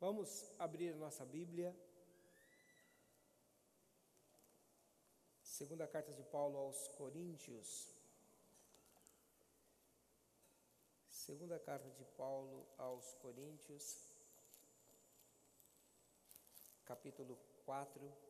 Vamos abrir nossa Bíblia. Segunda carta de Paulo aos Coríntios. Segunda carta de Paulo aos Coríntios, capítulo 4.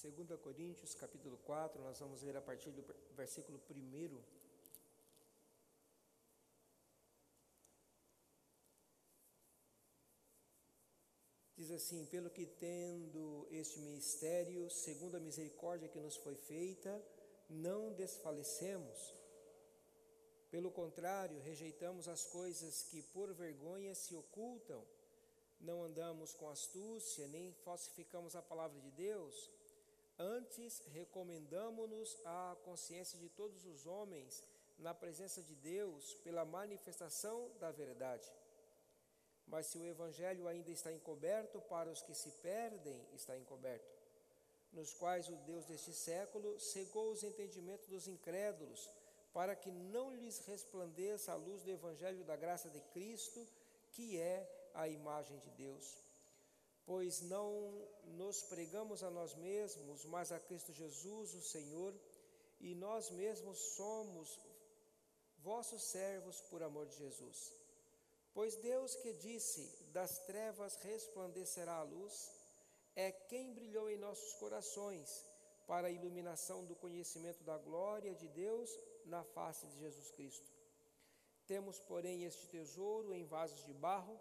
Segunda Coríntios, capítulo 4, nós vamos ler a partir do versículo 1. Diz assim: Pelo que tendo este ministério, segundo a misericórdia que nos foi feita, não desfalecemos. Pelo contrário, rejeitamos as coisas que por vergonha se ocultam, não andamos com astúcia, nem falsificamos a palavra de Deus Antes, recomendamos-nos à consciência de todos os homens na presença de Deus pela manifestação da verdade. Mas se o Evangelho ainda está encoberto, para os que se perdem, está encoberto, nos quais o Deus deste século cegou os entendimentos dos incrédulos, para que não lhes resplandeça a luz do Evangelho da graça de Cristo, que é a imagem de Deus pois não nos pregamos a nós mesmos, mas a Cristo Jesus, o Senhor, e nós mesmos somos vossos servos por amor de Jesus. Pois Deus que disse: Das trevas resplandecerá a luz, é quem brilhou em nossos corações para a iluminação do conhecimento da glória de Deus na face de Jesus Cristo. Temos, porém, este tesouro em vasos de barro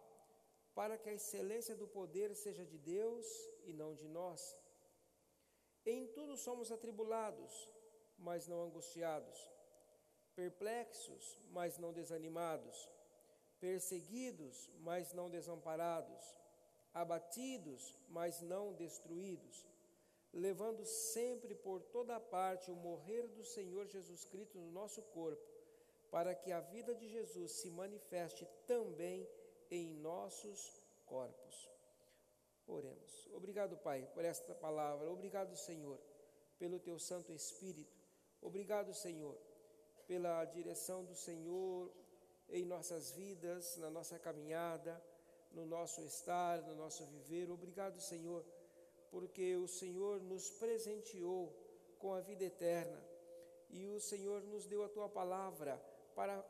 para que a excelência do poder seja de Deus e não de nós. Em tudo somos atribulados, mas não angustiados, perplexos, mas não desanimados, perseguidos, mas não desamparados, abatidos, mas não destruídos, levando sempre por toda parte o morrer do Senhor Jesus Cristo no nosso corpo, para que a vida de Jesus se manifeste também em nossos corpos. Oremos. Obrigado, Pai, por esta palavra. Obrigado, Senhor, pelo teu Santo Espírito. Obrigado, Senhor, pela direção do Senhor em nossas vidas, na nossa caminhada, no nosso estar, no nosso viver. Obrigado, Senhor, porque o Senhor nos presenteou com a vida eterna e o Senhor nos deu a tua palavra para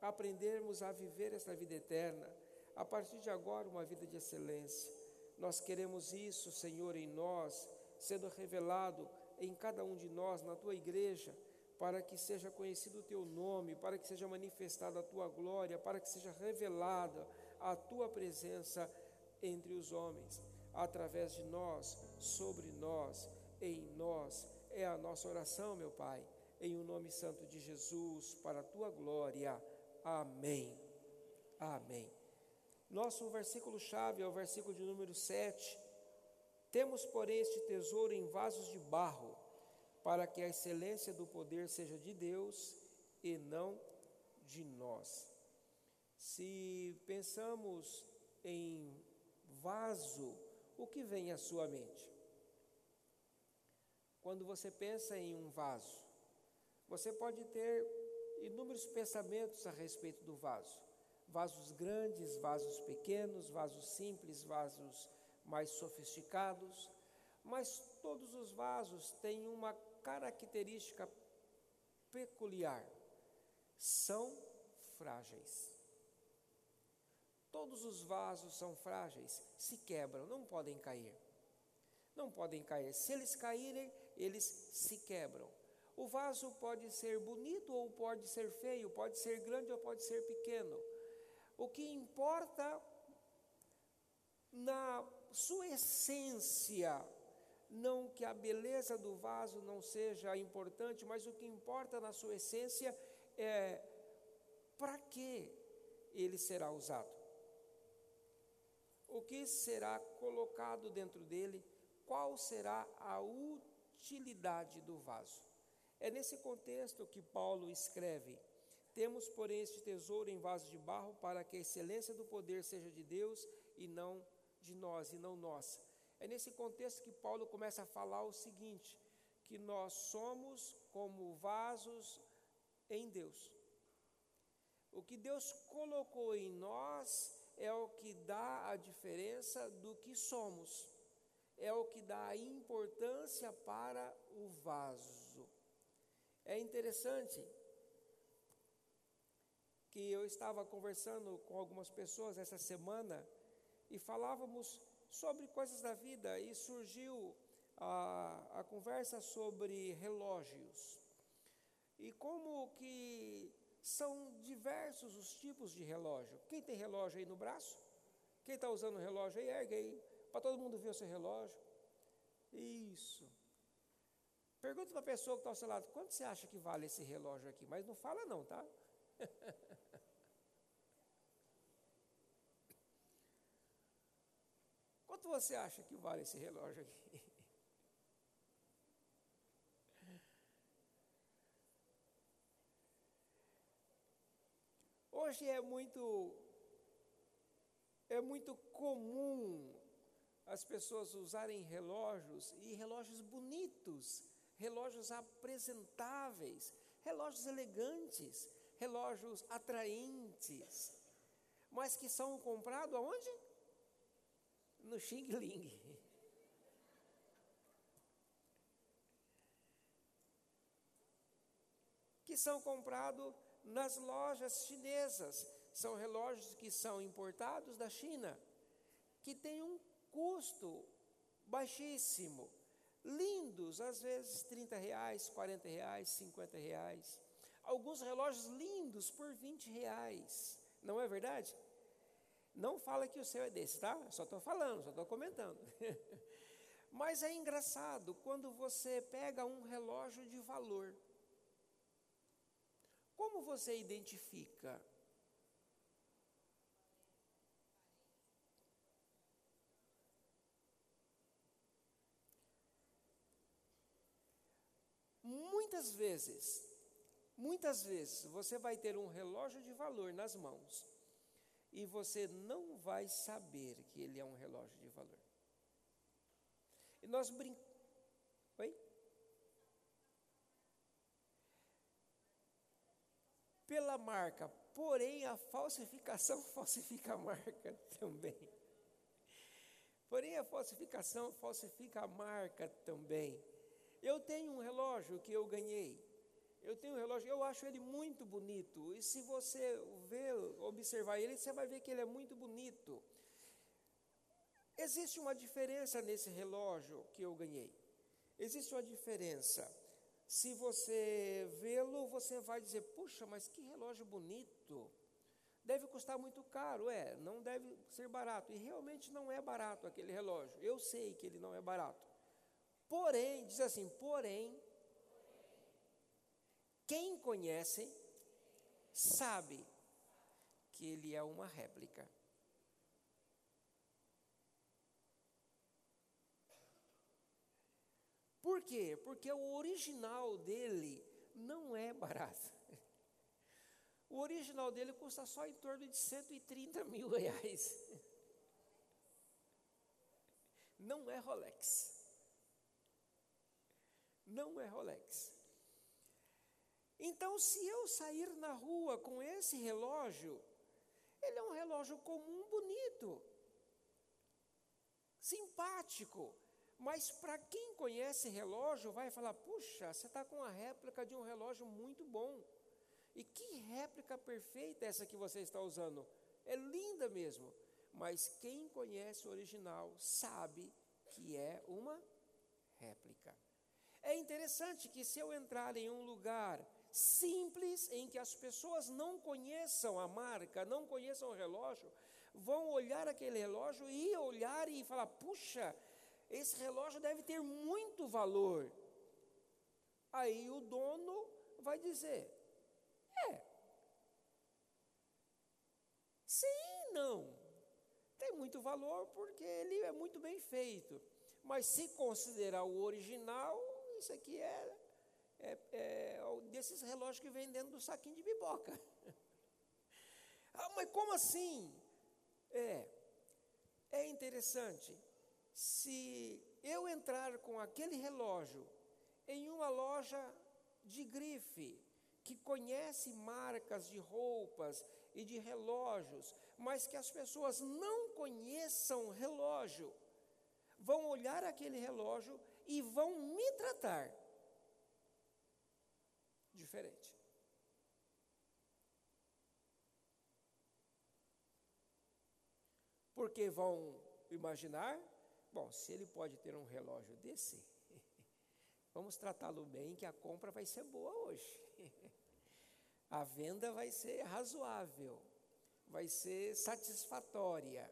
aprendermos a viver esta vida eterna a partir de agora, uma vida de excelência. Nós queremos isso, Senhor, em nós, sendo revelado em cada um de nós, na tua igreja, para que seja conhecido o teu nome, para que seja manifestada a tua glória, para que seja revelada a tua presença entre os homens, através de nós, sobre nós, em nós. É a nossa oração, meu Pai, em o nome santo de Jesus, para a tua glória. Amém. Amém. Nosso versículo-chave é o versículo de número 7. Temos, porém, este tesouro em vasos de barro, para que a excelência do poder seja de Deus e não de nós. Se pensamos em vaso, o que vem à sua mente? Quando você pensa em um vaso, você pode ter inúmeros pensamentos a respeito do vaso vasos grandes, vasos pequenos, vasos simples, vasos mais sofisticados, mas todos os vasos têm uma característica peculiar: são frágeis. Todos os vasos são frágeis, se quebram, não podem cair. Não podem cair. Se eles caírem, eles se quebram. O vaso pode ser bonito ou pode ser feio, pode ser grande ou pode ser pequeno. O que importa na sua essência, não que a beleza do vaso não seja importante, mas o que importa na sua essência é para que ele será usado? O que será colocado dentro dele? Qual será a utilidade do vaso? É nesse contexto que Paulo escreve: Temos, porém, este tesouro em vaso de barro, para que a excelência do poder seja de Deus e não de nós, e não nossa. É nesse contexto que Paulo começa a falar o seguinte: que nós somos como vasos em Deus. O que Deus colocou em nós é o que dá a diferença do que somos, é o que dá a importância para o vaso. É interessante que eu estava conversando com algumas pessoas essa semana e falávamos sobre coisas da vida e surgiu a, a conversa sobre relógios e como que são diversos os tipos de relógio. Quem tem relógio aí no braço? Quem está usando relógio aí, ergue aí, para todo mundo ver o seu relógio. Isso. Pergunta para a pessoa que está ao seu lado, quanto você acha que vale esse relógio aqui? Mas não fala não, tá? Quanto você acha que vale esse relógio aqui? Hoje é muito é muito comum as pessoas usarem relógios e relógios bonitos, relógios apresentáveis, relógios elegantes, relógios atraentes, mas que são comprados aonde? No Xing Ling. Que são comprados nas lojas chinesas. São relógios que são importados da China, que têm um custo baixíssimo. Lindos, às vezes 30 reais, 40 reais, 50 reais. Alguns relógios lindos por 20 reais. Não é verdade? Não fala que o seu é desse, tá? Só estou falando, só estou comentando. Mas é engraçado quando você pega um relógio de valor como você identifica? Muitas vezes, muitas vezes você vai ter um relógio de valor nas mãos e você não vai saber que ele é um relógio de valor. E nós brincamos. Oi? pela marca, porém a falsificação falsifica a marca também. Porém a falsificação falsifica a marca também. Eu tenho um relógio que eu ganhei. Eu tenho um relógio, eu acho ele muito bonito. E se você ver, observar ele, você vai ver que ele é muito bonito. Existe uma diferença nesse relógio que eu ganhei. Existe uma diferença. Se você vê-lo, você vai dizer: puxa, mas que relógio bonito. Deve custar muito caro, é, não deve ser barato. E realmente não é barato aquele relógio. Eu sei que ele não é barato. Porém, diz assim: porém, quem conhece sabe que ele é uma réplica. Por quê? Porque o original dele não é barato. O original dele custa só em torno de 130 mil reais. Não é Rolex. Não é Rolex. Então, se eu sair na rua com esse relógio, ele é um relógio comum, bonito, simpático, mas para quem conhece relógio, vai falar: puxa, você está com a réplica de um relógio muito bom. E que réplica perfeita essa que você está usando? É linda mesmo. Mas quem conhece o original sabe que é uma réplica. É interessante que se eu entrar em um lugar simples em que as pessoas não conheçam a marca, não conheçam o relógio, vão olhar aquele relógio e olhar e falar: puxa, esse relógio deve ter muito valor. Aí o dono vai dizer: é. Não. Tem muito valor porque ele é muito bem feito. Mas se considerar o original, isso aqui é, é, é desses relógios que vem dentro do saquinho de biboca. ah, mas como assim? É, é interessante. Se eu entrar com aquele relógio em uma loja de grife, que conhece marcas de roupas e de relógios, mas que as pessoas não conheçam relógio, vão olhar aquele relógio e vão me tratar diferente. Porque vão imaginar, bom, se ele pode ter um relógio desse, vamos tratá-lo bem, que a compra vai ser boa hoje. A venda vai ser razoável, vai ser satisfatória.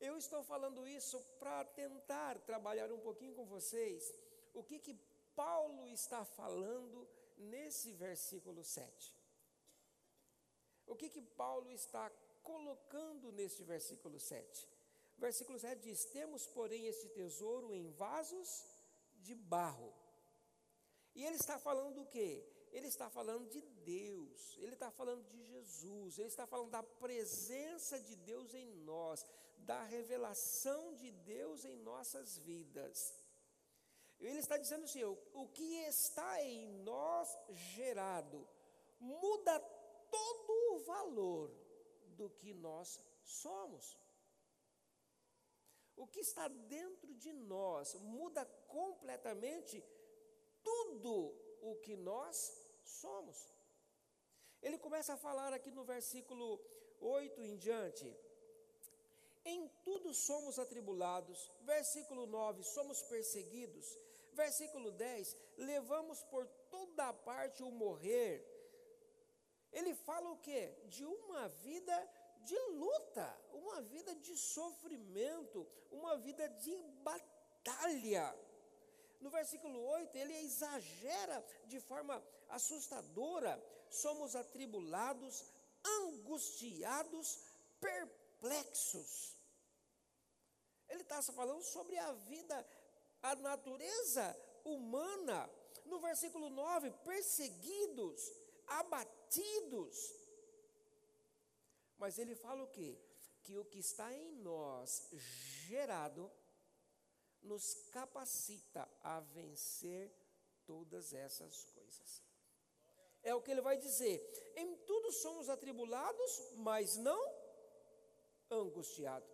Eu estou falando isso para tentar trabalhar um pouquinho com vocês o que, que Paulo está falando nesse versículo 7. O que, que Paulo está colocando neste versículo 7? Versículo 7 diz: Temos, porém, este tesouro em vasos de barro. E ele está falando do quê? Ele está falando de Deus, ele está falando de Jesus, ele está falando da presença de Deus em nós, da revelação de Deus em nossas vidas. Ele está dizendo assim: o que está em nós gerado muda todo o valor do que nós somos. O que está dentro de nós muda completamente tudo o que nós somos. Ele começa a falar aqui no versículo 8 em diante. Em tudo somos atribulados. Versículo 9, somos perseguidos. Versículo 10, levamos por toda parte o morrer. Ele fala o que? De uma vida de luta, uma vida de sofrimento, uma vida de batalha. No versículo 8, ele exagera de forma assustadora: somos atribulados, angustiados, perplexos. Ele está falando sobre a vida, a natureza humana. No versículo 9, perseguidos, abatidos. Mas ele fala o quê? Que o que está em nós gerado nos capacita a vencer todas essas coisas. É o que ele vai dizer: em tudo somos atribulados, mas não angustiados.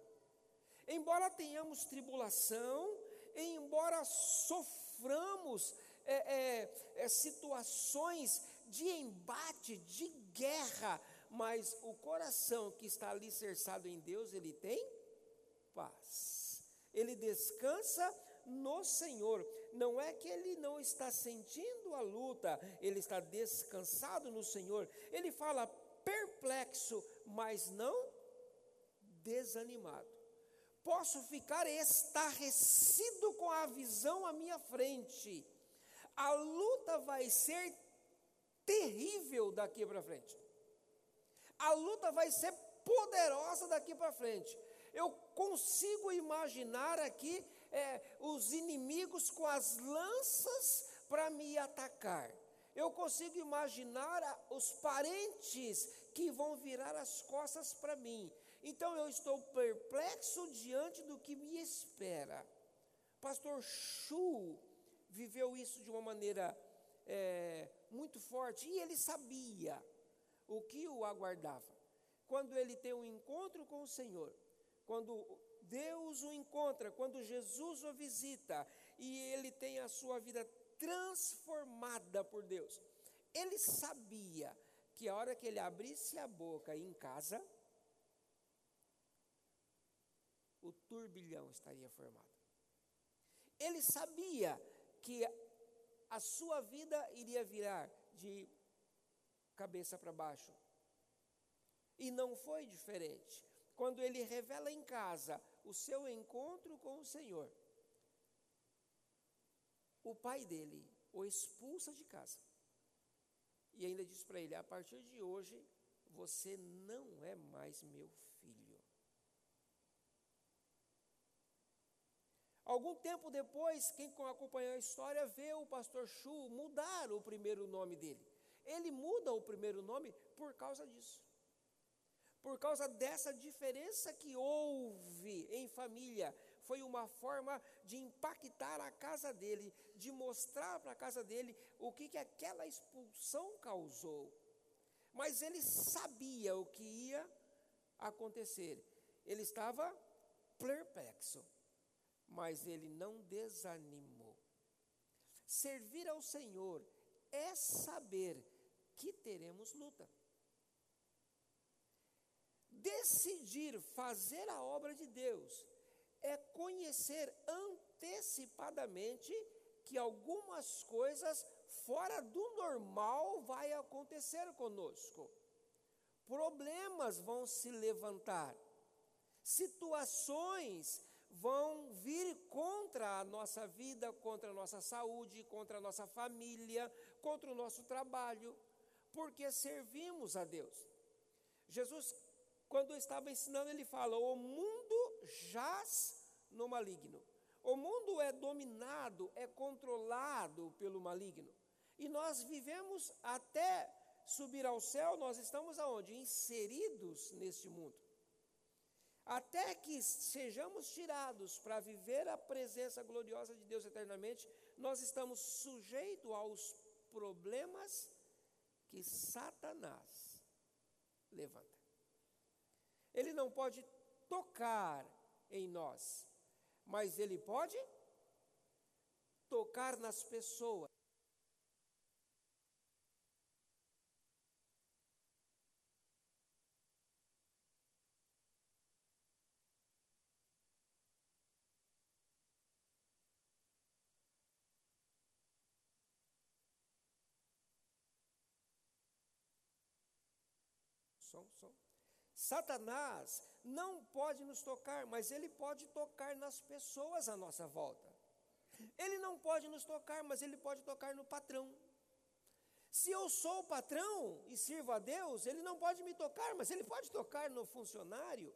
Embora tenhamos tribulação, embora soframos é, é, é, situações de embate, de guerra, mas o coração que está alicerçado em Deus, ele tem paz ele descansa no Senhor. Não é que ele não está sentindo a luta, ele está descansado no Senhor. Ele fala perplexo, mas não desanimado. Posso ficar estarrecido com a visão à minha frente. A luta vai ser terrível daqui para frente. A luta vai ser poderosa daqui para frente. Eu consigo imaginar aqui é, os inimigos com as lanças para me atacar. Eu consigo imaginar os parentes que vão virar as costas para mim. Então eu estou perplexo diante do que me espera. Pastor Chu viveu isso de uma maneira é, muito forte e ele sabia o que o aguardava. Quando ele tem um encontro com o Senhor, quando Deus o encontra, quando Jesus o visita e ele tem a sua vida transformada por Deus. Ele sabia que a hora que ele abrisse a boca em casa, o turbilhão estaria formado. Ele sabia que a sua vida iria virar de cabeça para baixo. E não foi diferente quando ele revela em casa o seu encontro com o Senhor, o pai dele o expulsa de casa. E ainda diz para ele: a partir de hoje Você não é mais meu filho. Algum tempo depois, quem acompanhou a história vê o pastor Chu mudar o primeiro nome dele. Ele muda o primeiro nome por causa disso. Por causa dessa diferença que houve em família, foi uma forma de impactar a casa dele, de mostrar para a casa dele o que, que aquela expulsão causou. Mas ele sabia o que ia acontecer. Ele estava perplexo, mas ele não desanimou. Servir ao Senhor é saber que teremos luta. Decidir fazer a obra de Deus é conhecer antecipadamente que algumas coisas fora do normal vai acontecer conosco. Problemas vão se levantar. Situações vão vir contra a nossa vida, contra a nossa saúde, contra a nossa família, contra o nosso trabalho, porque servimos a Deus. Jesus, quando estava ensinando, ele fala: o mundo jaz no maligno. O mundo é dominado, é controlado pelo maligno. E nós vivemos até subir ao céu, nós estamos aonde? Inseridos neste mundo. Até que sejamos tirados para viver a presença gloriosa de Deus eternamente, nós estamos sujeitos aos problemas que Satanás levanta. Ele não pode tocar em nós, mas ele pode tocar nas pessoas. Som, som. Satanás não pode nos tocar, mas ele pode tocar nas pessoas à nossa volta. Ele não pode nos tocar, mas ele pode tocar no patrão. Se eu sou o patrão e sirvo a Deus, ele não pode me tocar, mas ele pode tocar no funcionário.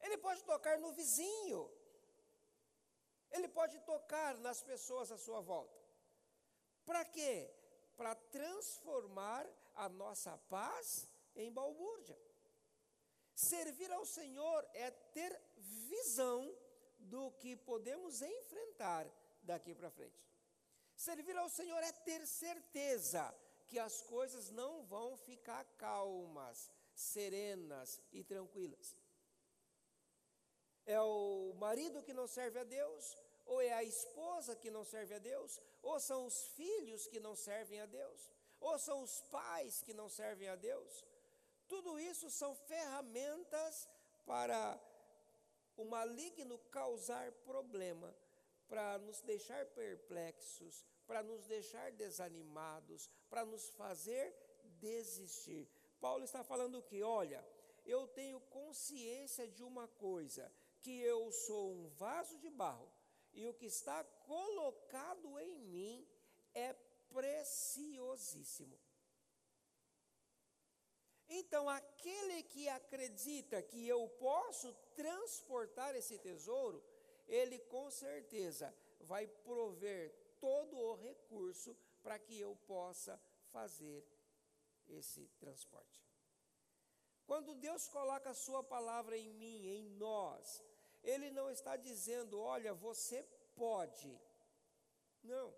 Ele pode tocar no vizinho. Ele pode tocar nas pessoas à sua volta. Para quê? Para transformar a nossa paz em balbúrdia. Servir ao Senhor é ter visão do que podemos enfrentar daqui para frente. Servir ao Senhor é ter certeza que as coisas não vão ficar calmas, serenas e tranquilas. É o marido que não serve a Deus, ou é a esposa que não serve a Deus, ou são os filhos que não servem a Deus, ou são os pais que não servem a Deus, tudo isso são ferramentas para o maligno causar problema, para nos deixar perplexos, para nos deixar desanimados, para nos fazer desistir. Paulo está falando que, olha, eu tenho consciência de uma coisa, que eu sou um vaso de barro, e o que está colocado em mim é preciosíssimo. Então, aquele que acredita que eu posso transportar esse tesouro, ele com certeza vai prover todo o recurso para que eu possa fazer esse transporte. Quando Deus coloca a Sua palavra em mim, em nós, Ele não está dizendo, olha, você pode. Não.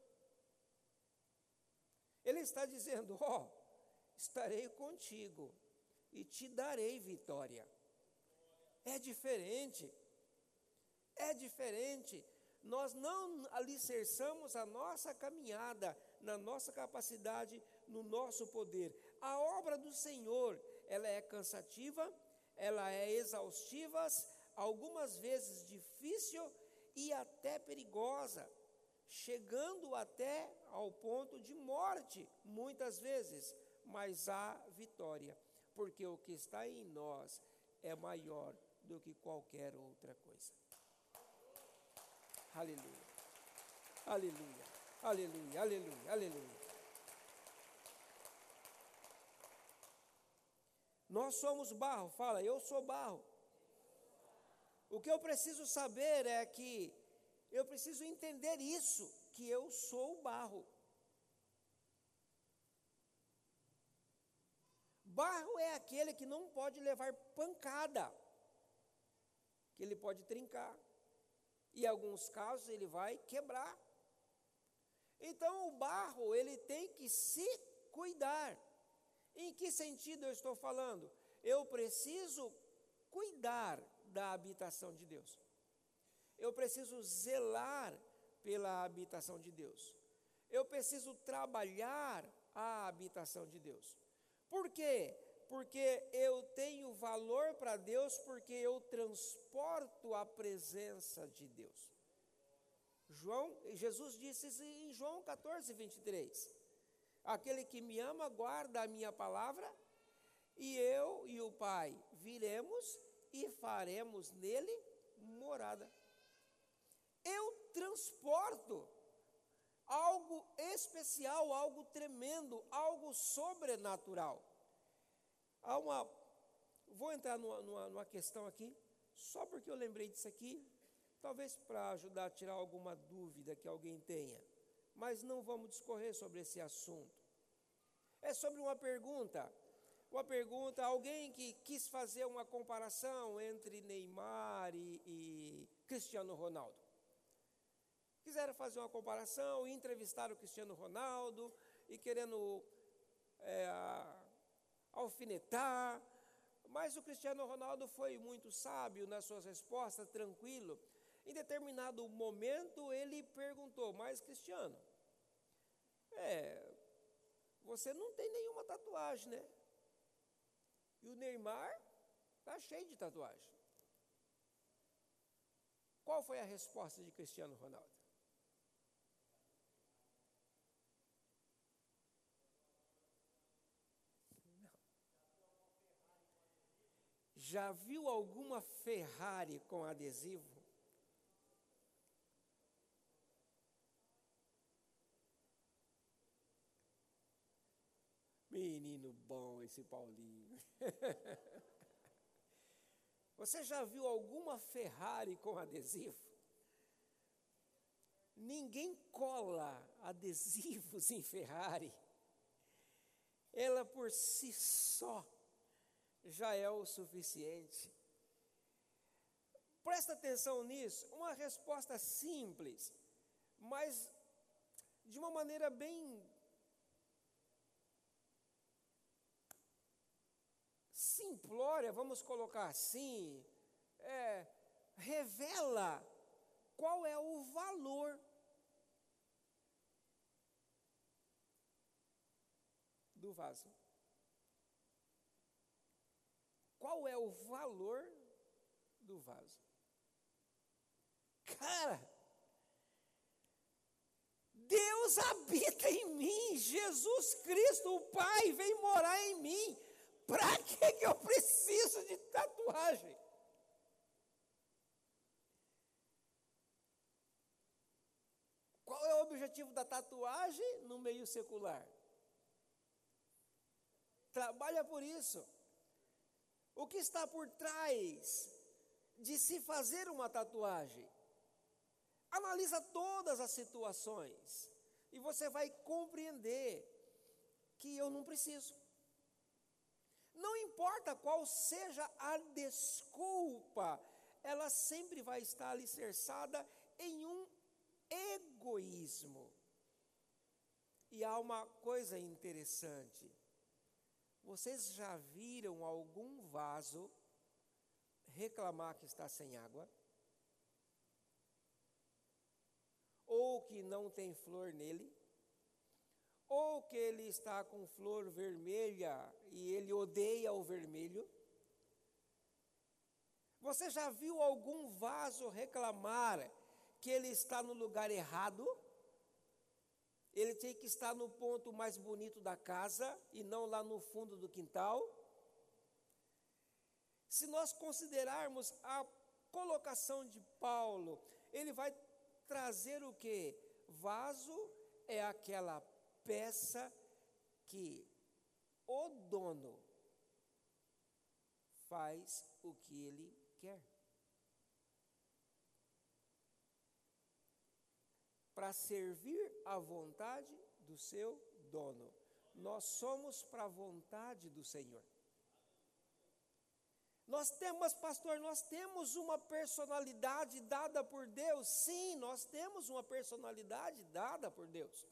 Ele está dizendo, ó, oh, estarei contigo e te darei vitória. É diferente. É diferente. Nós não alicerçamos a nossa caminhada na nossa capacidade, no nosso poder. A obra do Senhor, ela é cansativa, ela é exaustiva, algumas vezes difícil e até perigosa, chegando até ao ponto de morte, muitas vezes, mas há vitória porque o que está em nós é maior do que qualquer outra coisa. Aleluia. Aleluia. Aleluia. Aleluia. Aleluia. Nós somos barro, fala, eu sou barro. O que eu preciso saber é que eu preciso entender isso, que eu sou barro. Barro é aquele que não pode levar pancada, que ele pode trincar, e em alguns casos ele vai quebrar. Então o barro, ele tem que se cuidar. Em que sentido eu estou falando? Eu preciso cuidar da habitação de Deus. Eu preciso zelar pela habitação de Deus. Eu preciso trabalhar a habitação de Deus. Por quê? Porque eu tenho valor para Deus, porque eu transporto a presença de Deus. João, Jesus disse isso em João 14, 23. Aquele que me ama guarda a minha palavra, e eu e o Pai viremos e faremos nele morada. Eu transporto algo especial, algo tremendo, algo sobrenatural. Há uma. Vou entrar numa, numa, numa questão aqui, só porque eu lembrei disso aqui, talvez para ajudar a tirar alguma dúvida que alguém tenha. Mas não vamos discorrer sobre esse assunto. É sobre uma pergunta. Uma pergunta, alguém que quis fazer uma comparação entre Neymar e, e Cristiano Ronaldo. Quiseram fazer uma comparação, entrevistar o Cristiano Ronaldo e querendo é, alfinetar, mas o Cristiano Ronaldo foi muito sábio nas suas respostas, tranquilo. Em determinado momento ele perguntou: Mas Cristiano, é, você não tem nenhuma tatuagem, né? E o Neymar está cheio de tatuagem. Qual foi a resposta de Cristiano Ronaldo? Já viu alguma Ferrari com adesivo? Menino bom esse Paulinho. Você já viu alguma Ferrari com adesivo? Ninguém cola adesivos em Ferrari. Ela por si só já é o suficiente. Presta atenção nisso, uma resposta simples, mas de uma maneira bem simplória, vamos colocar assim, é, revela qual é o valor do vaso. Qual é o valor do vaso? Cara, Deus habita em mim, Jesus Cristo, o Pai, vem morar em mim. Para que, que eu preciso de tatuagem? Qual é o objetivo da tatuagem no meio secular? Trabalha por isso. O que está por trás de se fazer uma tatuagem? Analisa todas as situações e você vai compreender que eu não preciso. Não importa qual seja a desculpa, ela sempre vai estar alicerçada em um egoísmo. E há uma coisa interessante. Vocês já viram algum vaso reclamar que está sem água? Ou que não tem flor nele? ou que ele está com flor vermelha e ele odeia o vermelho? Você já viu algum vaso reclamar que ele está no lugar errado? Ele tem que estar no ponto mais bonito da casa e não lá no fundo do quintal? Se nós considerarmos a colocação de Paulo, ele vai trazer o que? Vaso é aquela peça que o dono faz o que ele quer. Para servir à vontade do seu dono. Nós somos para a vontade do Senhor. Nós temos, pastor, nós temos uma personalidade dada por Deus. Sim, nós temos uma personalidade dada por Deus.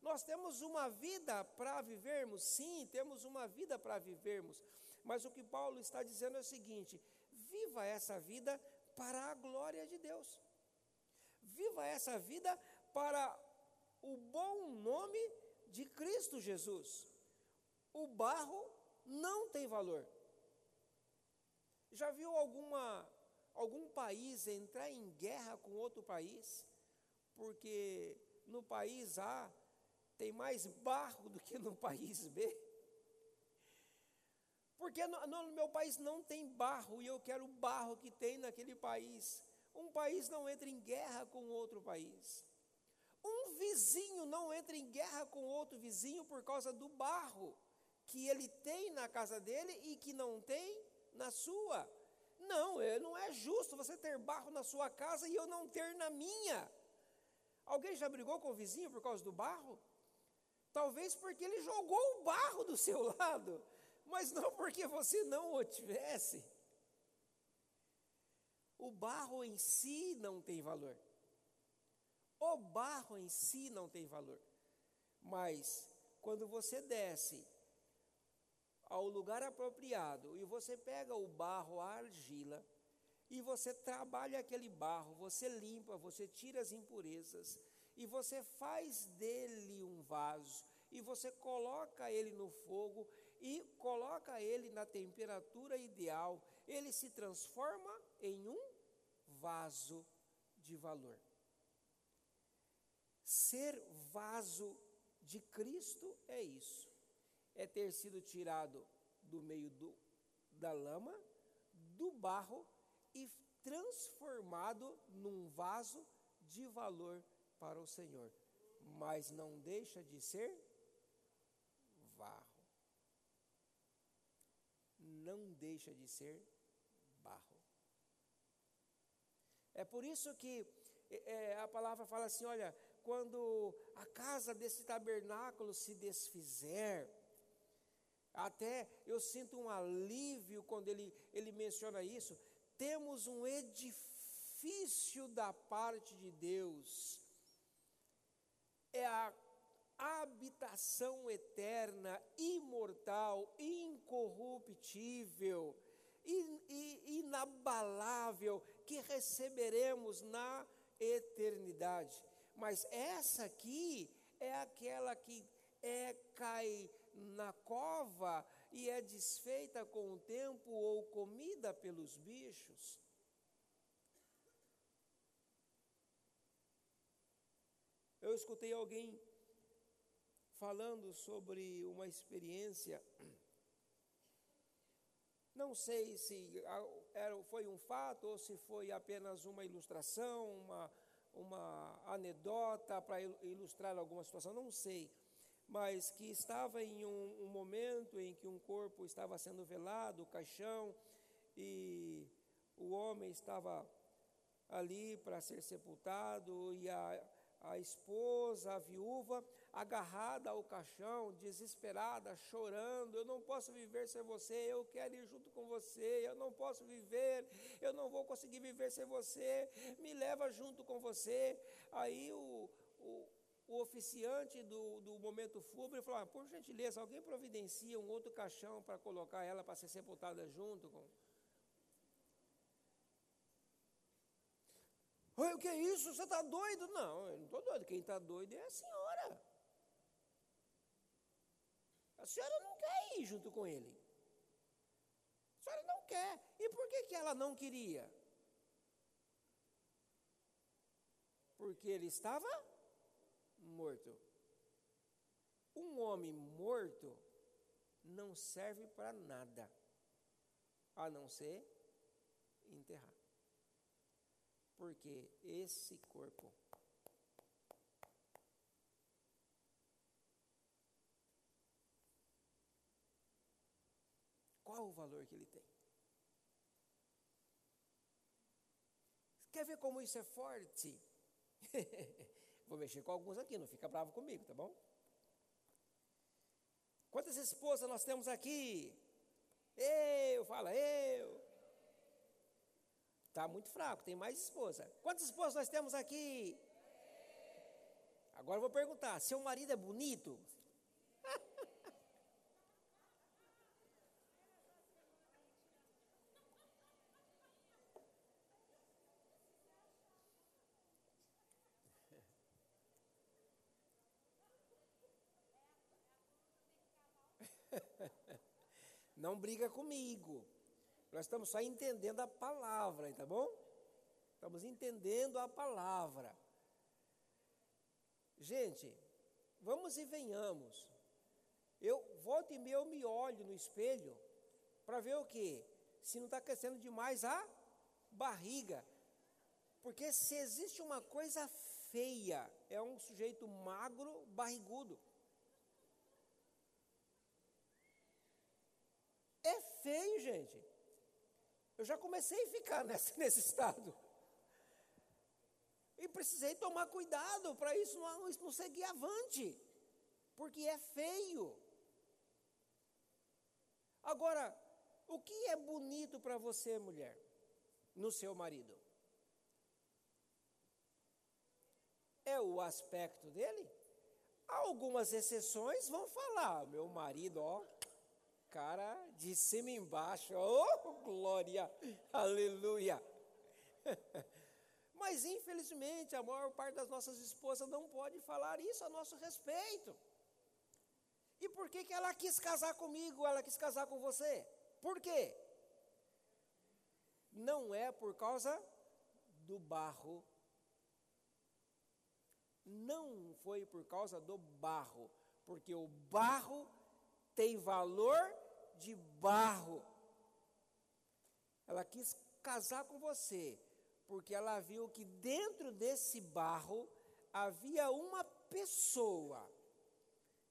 Nós temos uma vida para vivermos, sim, temos uma vida para vivermos. Mas o que Paulo está dizendo é o seguinte: viva essa vida para a glória de Deus. Viva essa vida para o bom nome de Cristo Jesus. O barro não tem valor. Já viu alguma algum país entrar em guerra com outro país? Porque no país A tem mais barro do que no país B? Porque no, no, meu país não tem barro e eu quero o barro que tem naquele país. Um país não entra em guerra com outro país. Um vizinho não entra em guerra com outro vizinho por causa do barro que ele tem na casa dele e que não tem na sua. Não, é, não é justo você ter barro na sua casa e eu não ter na minha. Alguém já brigou com o vizinho por causa do barro? Talvez porque ele jogou o barro do seu lado, mas não porque você não o tivesse. O barro em si não tem valor. O barro em si não tem valor. Mas quando você desce ao lugar apropriado e você pega o barro, a argila, e você trabalha aquele barro, você limpa, você tira as impurezas, e você faz dele um vaso, e você coloca ele no fogo e coloca ele na temperatura ideal, ele se transforma em um vaso de valor. Ser vaso de Cristo é isso é ter sido tirado do meio do, da lama, do barro e transformado num vaso de valor para o Senhor. Mas não deixa de ser barro. Não deixa de ser barro. É por isso que é, a palavra fala assim: olha, quando a casa desse tabernáculo se desfizer, até eu sinto um alívio quando ele, ele menciona isso. Temos um edifício da parte de Deus. É a habitação eterna, imortal, incorruptível, in, in, inabalável que receberemos na eternidade. Mas essa aqui é aquela que é cai na cova e é desfeita com o tempo ou comida pelos bichos? Eu escutei alguém falando sobre uma experiência. Não sei se foi um fato ou se foi apenas uma ilustração, uma, uma anedota para ilustrar alguma situação, não sei. Mas que estava em um, um, momento em que um corpo estava sendo velado, o caixão, e o homem estava ali para ser sepultado, e a, a esposa, a viúva, agarrada ao caixão, desesperada, chorando: Eu não posso viver sem você, eu quero ir junto com você, eu não posso viver, eu não vou conseguir viver sem você, me leva junto com você. Aí o, o o oficiante do, do momento fúnebre falou: ah, por gentileza, alguém providencia um outro caixão para colocar ela para ser sepultada junto com. Oi, o que é isso? Você está doido? Não, eu não estou doido. Quem está doido é a senhora. A senhora não quer ir junto com ele. A senhora não quer. E por que, que ela não queria? Porque ele estava morto. Um homem morto não serve para nada, a não ser enterrar. Porque esse corpo Qual o valor que ele tem? Quer ver como isso é forte? Vou mexer com alguns aqui, não fica bravo comigo, tá bom? Quantas esposas nós temos aqui? Eu, fala eu. Tá muito fraco, tem mais esposa. Quantas esposas nós temos aqui? Agora eu vou perguntar: seu marido é bonito? Não briga comigo. Nós estamos só entendendo a palavra, tá bom? Estamos entendendo a palavra. Gente, vamos e venhamos. Eu volto e meio eu me olho no espelho para ver o que? Se não está crescendo demais a barriga. Porque se existe uma coisa feia, é um sujeito magro, barrigudo. É feio, gente. Eu já comecei a ficar nesse, nesse estado. E precisei tomar cuidado para isso não, isso não seguir avante. Porque é feio. Agora, o que é bonito para você, mulher, no seu marido? É o aspecto dele? Algumas exceções vão falar, meu marido, ó, cara de cima embaixo. Oh, glória! Aleluia! Mas infelizmente a maior parte das nossas esposas não pode falar isso a nosso respeito. E por que, que ela quis casar comigo, ela quis casar com você? Por quê? Não é por causa do barro. Não foi por causa do barro, porque o barro tem valor de barro. Ela quis casar com você, porque ela viu que dentro desse barro havia uma pessoa.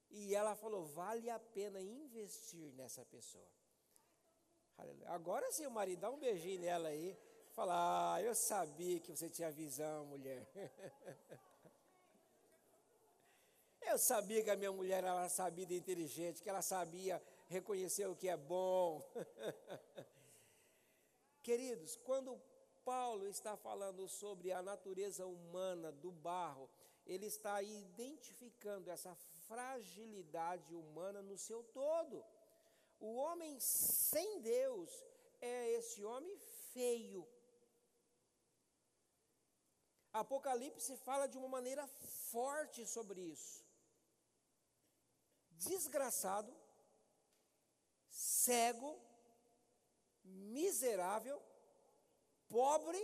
E ela falou: vale a pena investir nessa pessoa. Agora sim, o marido dá um beijinho nela aí. Fala, ah, eu sabia que você tinha visão, mulher. Eu sabia que a minha mulher era sabida e inteligente, que ela sabia reconhecer o que é bom. Queridos, quando Paulo está falando sobre a natureza humana do barro, ele está identificando essa fragilidade humana no seu todo. O homem sem Deus é esse homem feio. Apocalipse fala de uma maneira forte sobre isso desgraçado, cego, miserável, pobre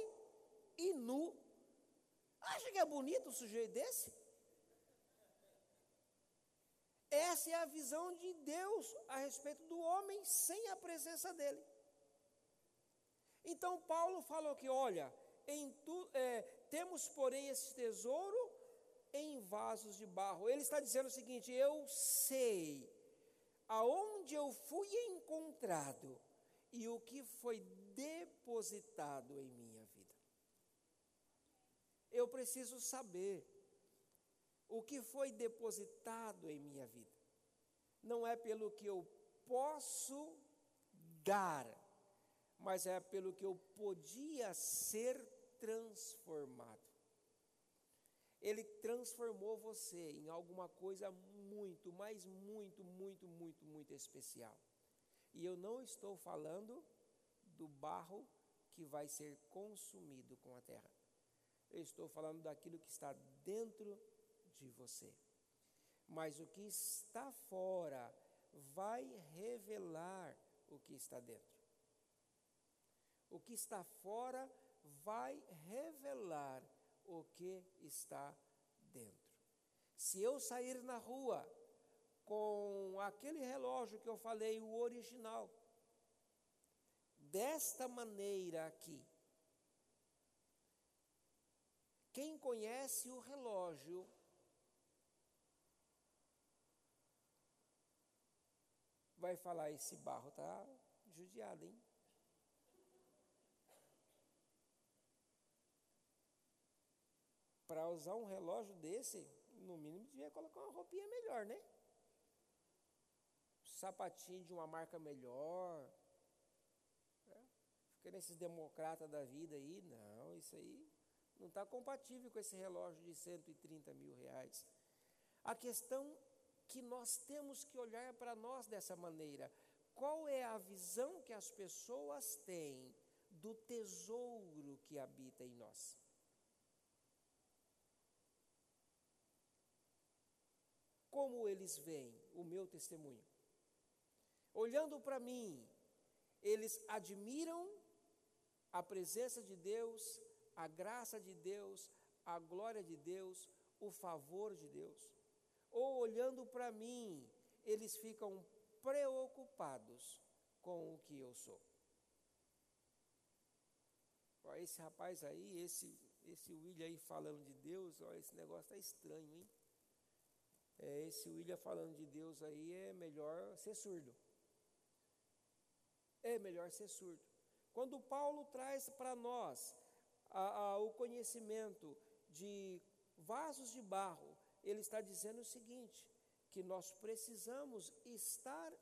e nu. Acha que é bonito um sujeito desse? Essa é a visão de Deus a respeito do homem sem a presença dele. Então Paulo falou que, olha, tu, é, temos porém esse tesouro em vasos de barro. Ele está dizendo o seguinte: eu sei aonde eu fui encontrado e o que foi depositado em minha vida. Eu preciso saber o que foi depositado em minha vida. Não é pelo que eu posso dar, mas é pelo que eu podia ser transformado. Ele transformou você em alguma coisa muito, mas muito, muito, muito, muito especial. E eu não estou falando do barro que vai ser consumido com a terra. Eu estou falando daquilo que está dentro de você. Mas o que está fora vai revelar o que está dentro. O que está fora vai revelar o que está dentro. Se eu sair na rua com aquele relógio que eu falei, o original, desta maneira aqui, quem conhece o relógio vai falar: esse barro está judiado, hein? Para usar um relógio desse, no mínimo devia colocar uma roupinha melhor, né? Sapatinho de uma marca melhor. É. Fica nesses democratas da vida aí. Não, isso aí não está compatível com esse relógio de 130 mil reais. A questão que nós temos que olhar para nós dessa maneira. Qual é a visão que as pessoas têm do tesouro que habita em nós? Como eles veem o meu testemunho? Olhando para mim, eles admiram a presença de Deus, a graça de Deus, a glória de Deus, o favor de Deus. Ou olhando para mim, eles ficam preocupados com o que eu sou. Ó, esse rapaz aí, esse, esse William aí falando de Deus, ó, esse negócio está estranho, hein? É, esse William falando de Deus aí é melhor ser surdo. É melhor ser surdo. Quando Paulo traz para nós a, a, o conhecimento de vasos de barro, ele está dizendo o seguinte: que nós precisamos estar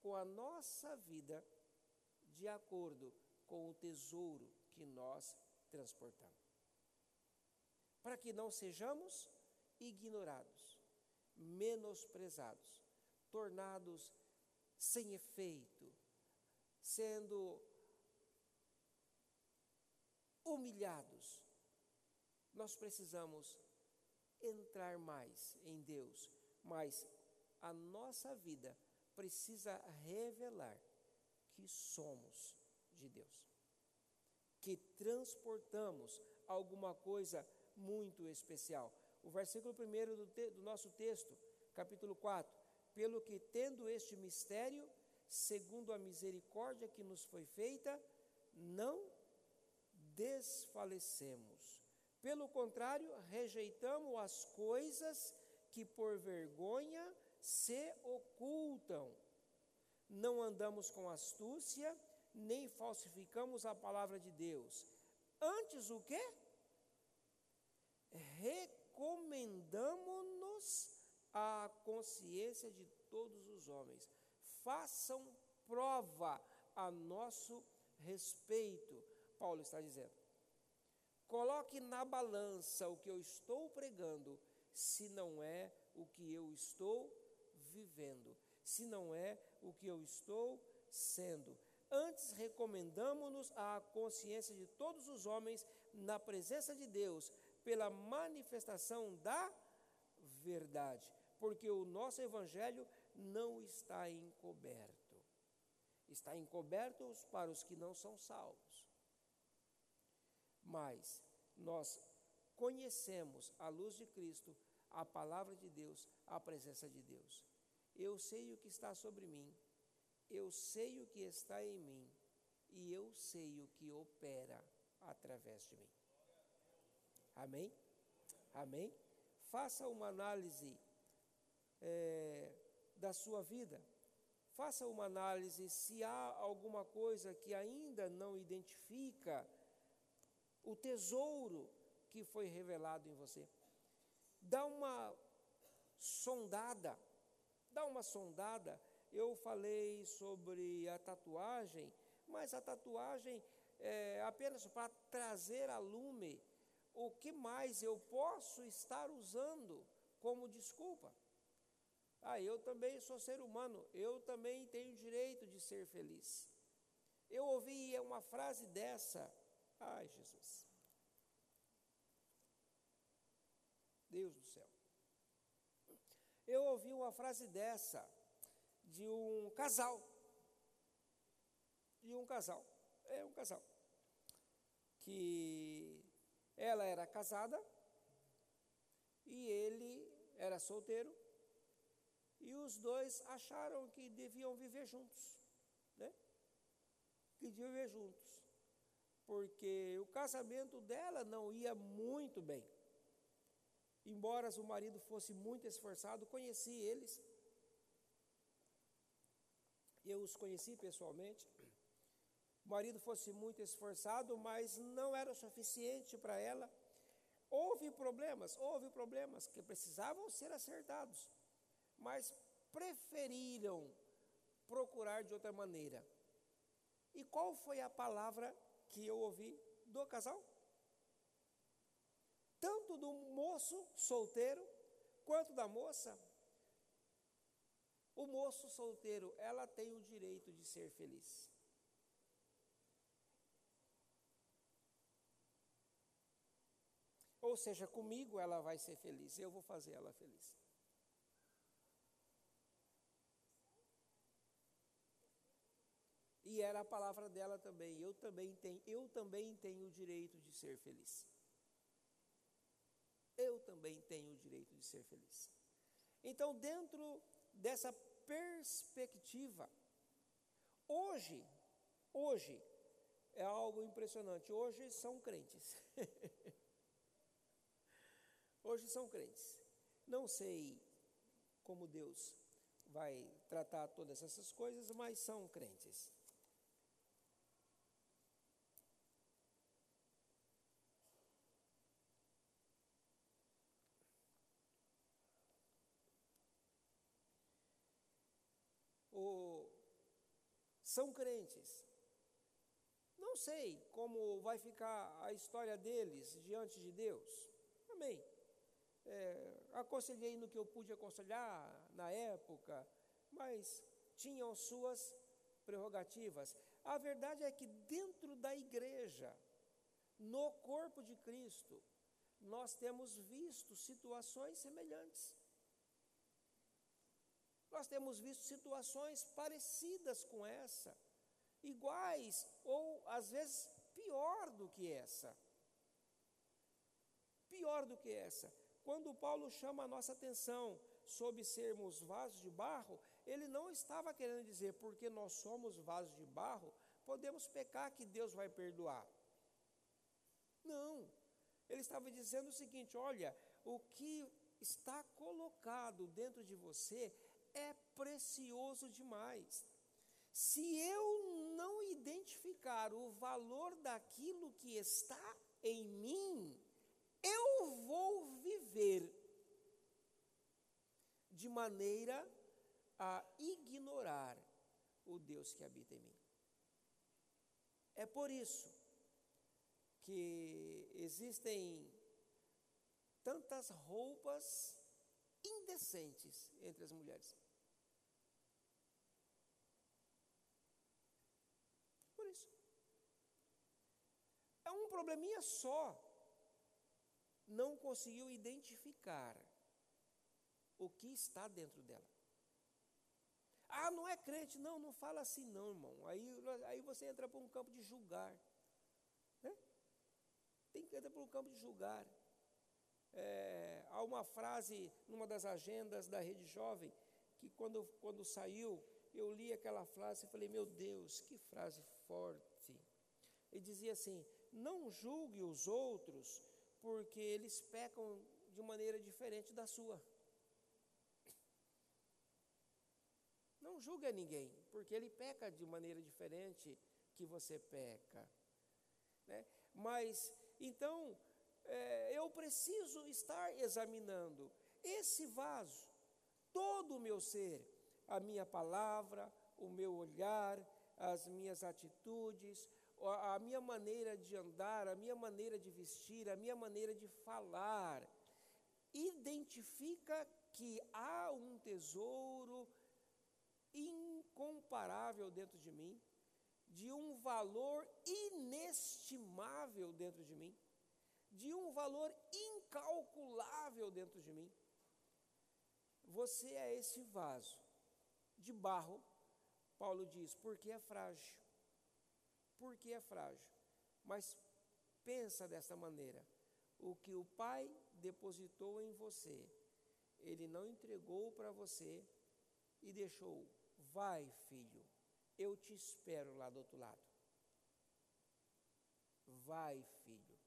com a nossa vida de acordo com o tesouro que nós transportamos. Para que não sejamos ignorados, menosprezados, tornados sem efeito, sendo humilhados. Nós precisamos entrar mais em Deus, mas a nossa vida precisa revelar que somos de Deus, que transportamos alguma coisa muito especial. O versículo 1 do, do nosso texto, capítulo 4: Pelo que, tendo este mistério, segundo a misericórdia que nos foi feita, não desfalecemos pelo contrário, rejeitamos as coisas que por vergonha se ocultam. Não andamos com astúcia, nem falsificamos a palavra de Deus. Antes o que? Recomendamos-nos à consciência de todos os homens. Façam prova a nosso respeito. Paulo está dizendo. Coloque na balança o que eu estou pregando, se não é o que eu estou vivendo, se não é o que eu estou sendo. Antes, recomendamos-nos à consciência de todos os homens na presença de Deus, pela manifestação da verdade, porque o nosso evangelho não está encoberto. Está encoberto para os que não são salvos mas nós conhecemos a luz de Cristo, a palavra de Deus, a presença de Deus. Eu sei o que está sobre mim, eu sei o que está em mim, e eu sei o que opera através de mim. Amém? Amém? Faça uma análise é, da sua vida. Faça uma análise se há alguma coisa que ainda não identifica o tesouro que foi revelado em você. Dá uma sondada, dá uma sondada. Eu falei sobre a tatuagem, mas a tatuagem é apenas para trazer a lume o que mais eu posso estar usando como desculpa. Ah, eu também sou ser humano, eu também tenho direito de ser feliz. Eu ouvi uma frase dessa Ai, Jesus. Deus do céu. Eu ouvi uma frase dessa de um casal. De um casal. É um casal. Que ela era casada e ele era solteiro. E os dois acharam que deviam viver juntos. Né? Que deviam viver juntos porque o casamento dela não ia muito bem. Embora o marido fosse muito esforçado, conheci eles. Eu os conheci pessoalmente. O marido fosse muito esforçado, mas não era o suficiente para ela. Houve problemas, houve problemas que precisavam ser acertados, mas preferiram procurar de outra maneira. E qual foi a palavra que eu ouvi do casal? Tanto do moço solteiro quanto da moça. O moço solteiro, ela tem o direito de ser feliz. Ou seja, comigo ela vai ser feliz, eu vou fazer ela feliz. E era a palavra dela também. Eu também tenho, eu também tenho o direito de ser feliz. Eu também tenho o direito de ser feliz. Então, dentro dessa perspectiva, hoje, hoje é algo impressionante. Hoje são crentes. hoje são crentes. Não sei como Deus vai tratar todas essas coisas, mas são crentes. são crentes. Não sei como vai ficar a história deles diante de Deus. Amém. É, aconselhei no que eu pude aconselhar na época, mas tinham suas prerrogativas. A verdade é que dentro da igreja, no corpo de Cristo, nós temos visto situações semelhantes. Nós temos visto situações parecidas com essa, iguais ou às vezes pior do que essa. Pior do que essa. Quando Paulo chama a nossa atenção sobre sermos vasos de barro, ele não estava querendo dizer porque nós somos vasos de barro, podemos pecar que Deus vai perdoar. Não. Ele estava dizendo o seguinte: olha, o que está colocado dentro de você é precioso demais. Se eu não identificar o valor daquilo que está em mim, eu vou viver de maneira a ignorar o Deus que habita em mim. É por isso que existem tantas roupas indecentes entre as mulheres. um probleminha só. Não conseguiu identificar o que está dentro dela. Ah, não é crente. Não, não fala assim não, irmão. Aí, aí você entra para um campo de julgar. Né? Tem que entrar para um campo de julgar. É, há uma frase numa das agendas da Rede Jovem, que quando, quando saiu, eu li aquela frase e falei, meu Deus, que frase forte. Ele dizia assim: não julgue os outros, porque eles pecam de maneira diferente da sua. Não julgue a ninguém, porque ele peca de maneira diferente que você peca. Né? Mas, então, é, eu preciso estar examinando esse vaso, todo o meu ser, a minha palavra, o meu olhar, as minhas atitudes, a minha maneira de andar, a minha maneira de vestir, a minha maneira de falar, identifica que há um tesouro incomparável dentro de mim, de um valor inestimável dentro de mim, de um valor incalculável dentro de mim. Você é esse vaso de barro, Paulo diz, porque é frágil porque é frágil. Mas pensa dessa maneira: o que o Pai depositou em você, Ele não entregou para você e deixou. Vai, filho, eu te espero lá do outro lado. Vai, filho,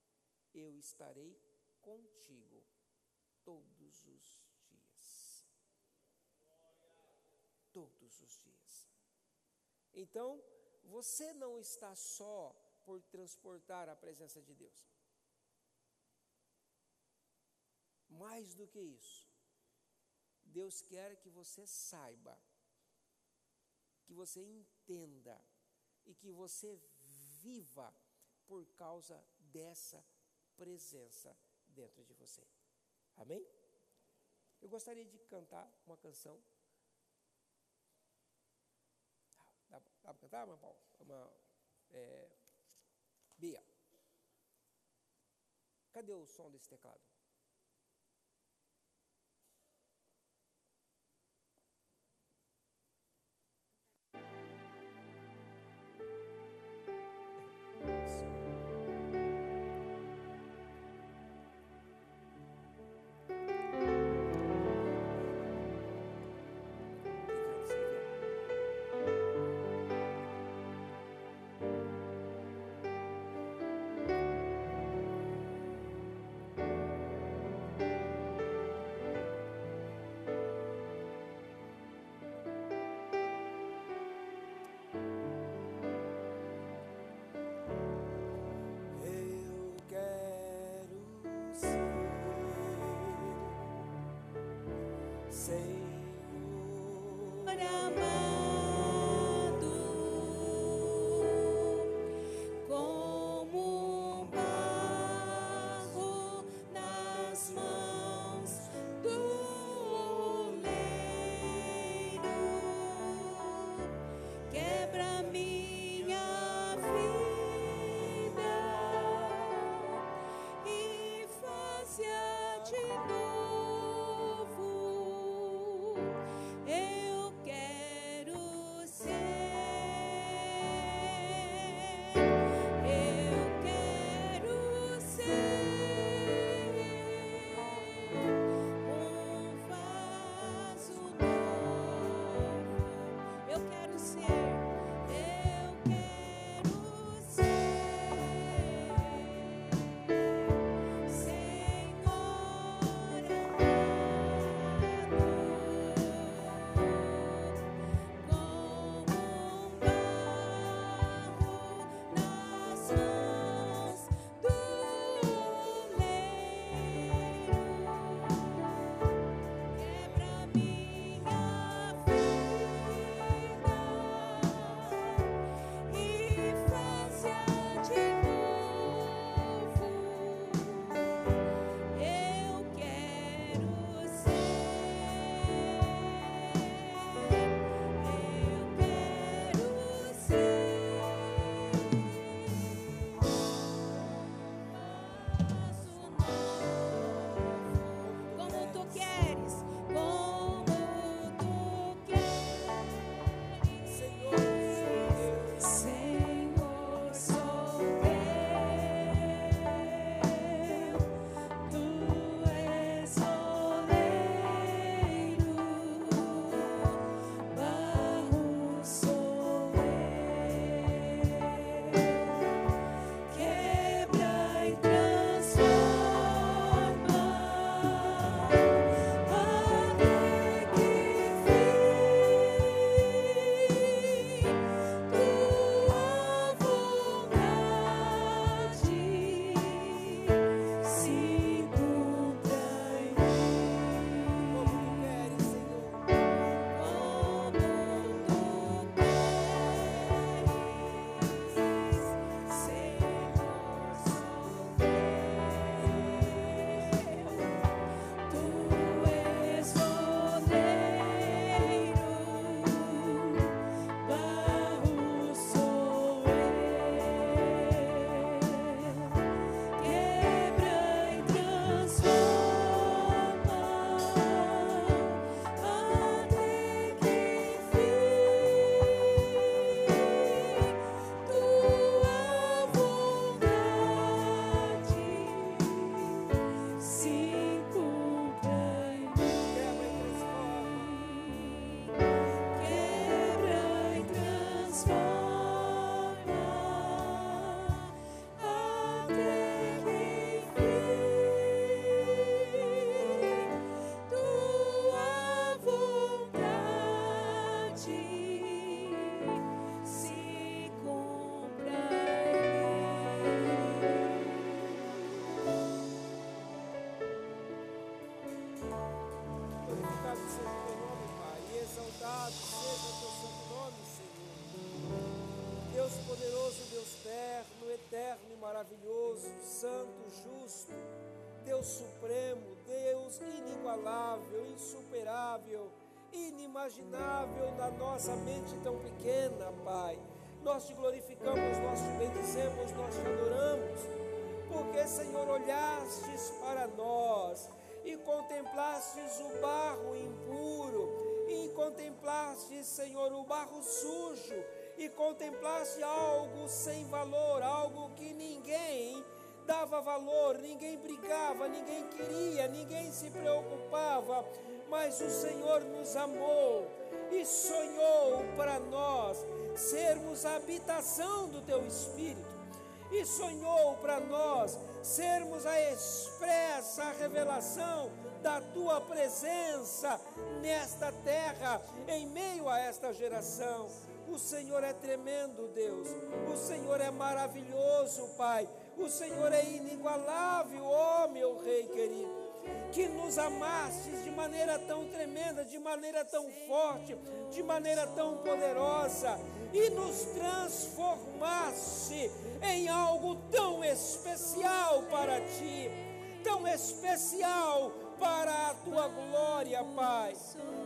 eu estarei contigo todos os dias. Todos os dias. Então, você não está só por transportar a presença de Deus. Mais do que isso, Deus quer que você saiba, que você entenda e que você viva por causa dessa presença dentro de você. Amém? Eu gostaria de cantar uma canção. Dá, para cantar, uma, uma é, Bia? Cadê o som desse teclado? para. Inigualável, insuperável, inimaginável na nossa mente tão pequena, Pai. Nós te glorificamos, nós te bendizemos, nós te adoramos, porque, Senhor, olhastes para nós e contemplastes o barro impuro, e contemplastes, Senhor, o barro sujo, e contemplaste algo sem valor, algo que ninguém dava valor, ninguém brigava, ninguém queria, ninguém se preocupava, mas o Senhor nos amou e sonhou para nós sermos a habitação do teu Espírito, e sonhou para nós sermos a expressa revelação da tua presença nesta terra, em meio a esta geração. O Senhor é tremendo, Deus. O Senhor é maravilhoso, Pai. O Senhor é inigualável, ó oh, meu Rei querido. Que nos amastes de maneira tão tremenda, de maneira tão forte, de maneira tão poderosa e nos transformaste em algo tão especial para ti, tão especial para a tua glória, Pai.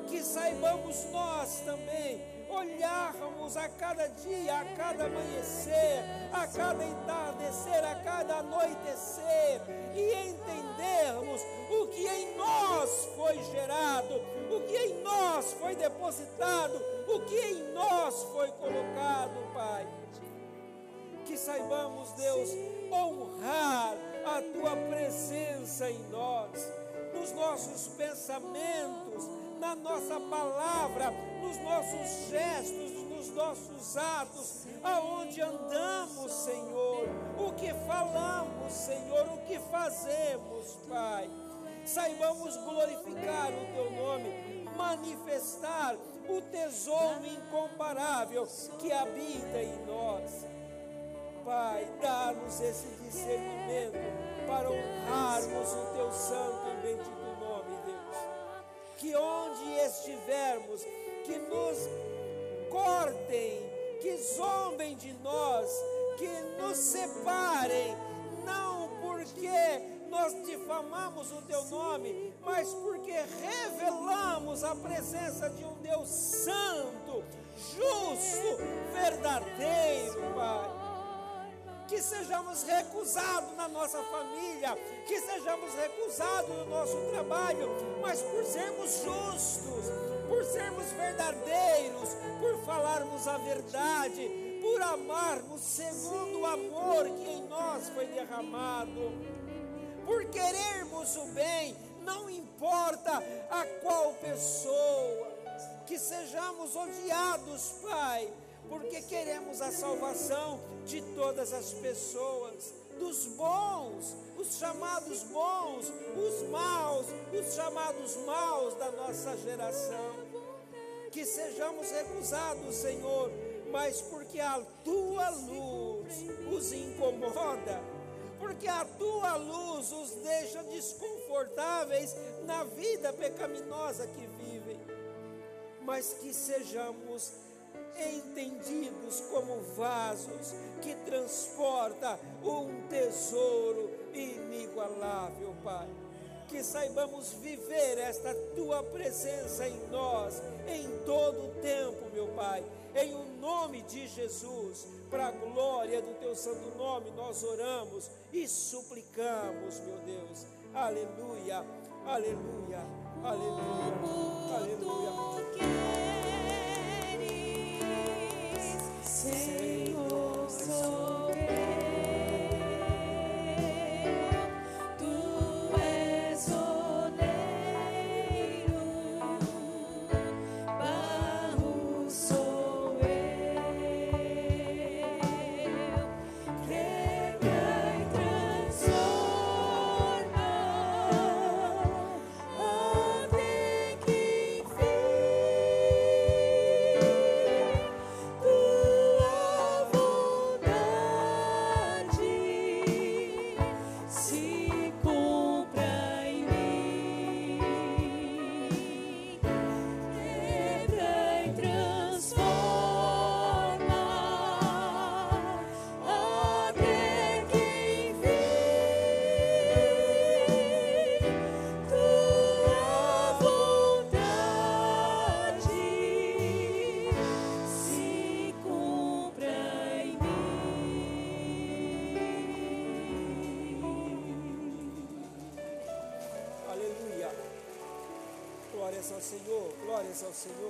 Que saibamos nós também olharmos a cada dia, a cada amanhecer, a cada entardecer, a cada anoitecer e entendermos o que em nós foi gerado, o que em nós foi depositado, o que em nós foi colocado, Pai. Que saibamos, Deus, honrar a tua presença em nós, nos nossos pensamentos, na nossa palavra, nos nossos gestos, nos nossos atos, aonde andamos, Senhor, o que falamos, Senhor, o que fazemos, Pai. Saibamos glorificar o teu nome, manifestar o tesouro incomparável que habita em nós. Pai, dá-nos esse discernimento para honrarmos o teu santo e bendito que onde estivermos, que nos cortem, que zombem de nós, que nos separem, não porque nós difamamos o teu nome, mas porque revelamos a presença de um Deus santo, justo, verdadeiro, Pai que sejamos recusados na nossa família, que sejamos recusados no nosso trabalho, mas por sermos justos, por sermos verdadeiros, por falarmos a verdade, por amarmos segundo o amor que em nós foi derramado, por querermos o bem, não importa a qual pessoa, que sejamos odiados, Pai, porque queremos a salvação de todas as pessoas, dos bons, os chamados bons, os maus, os chamados maus da nossa geração. Que sejamos recusados, Senhor, mas porque a tua luz os incomoda, porque a tua luz os deixa desconfortáveis na vida pecaminosa que vivem, mas que sejamos entendidos como vasos que transporta um tesouro inigualável, Pai. Que saibamos viver esta tua presença em nós em todo o tempo, meu Pai. Em o nome de Jesus, para a glória do teu santo nome, nós oramos e suplicamos, meu Deus. Aleluia, aleluia, aleluia, aleluia. Senhor, sou Senhor, glórias ao Senhor.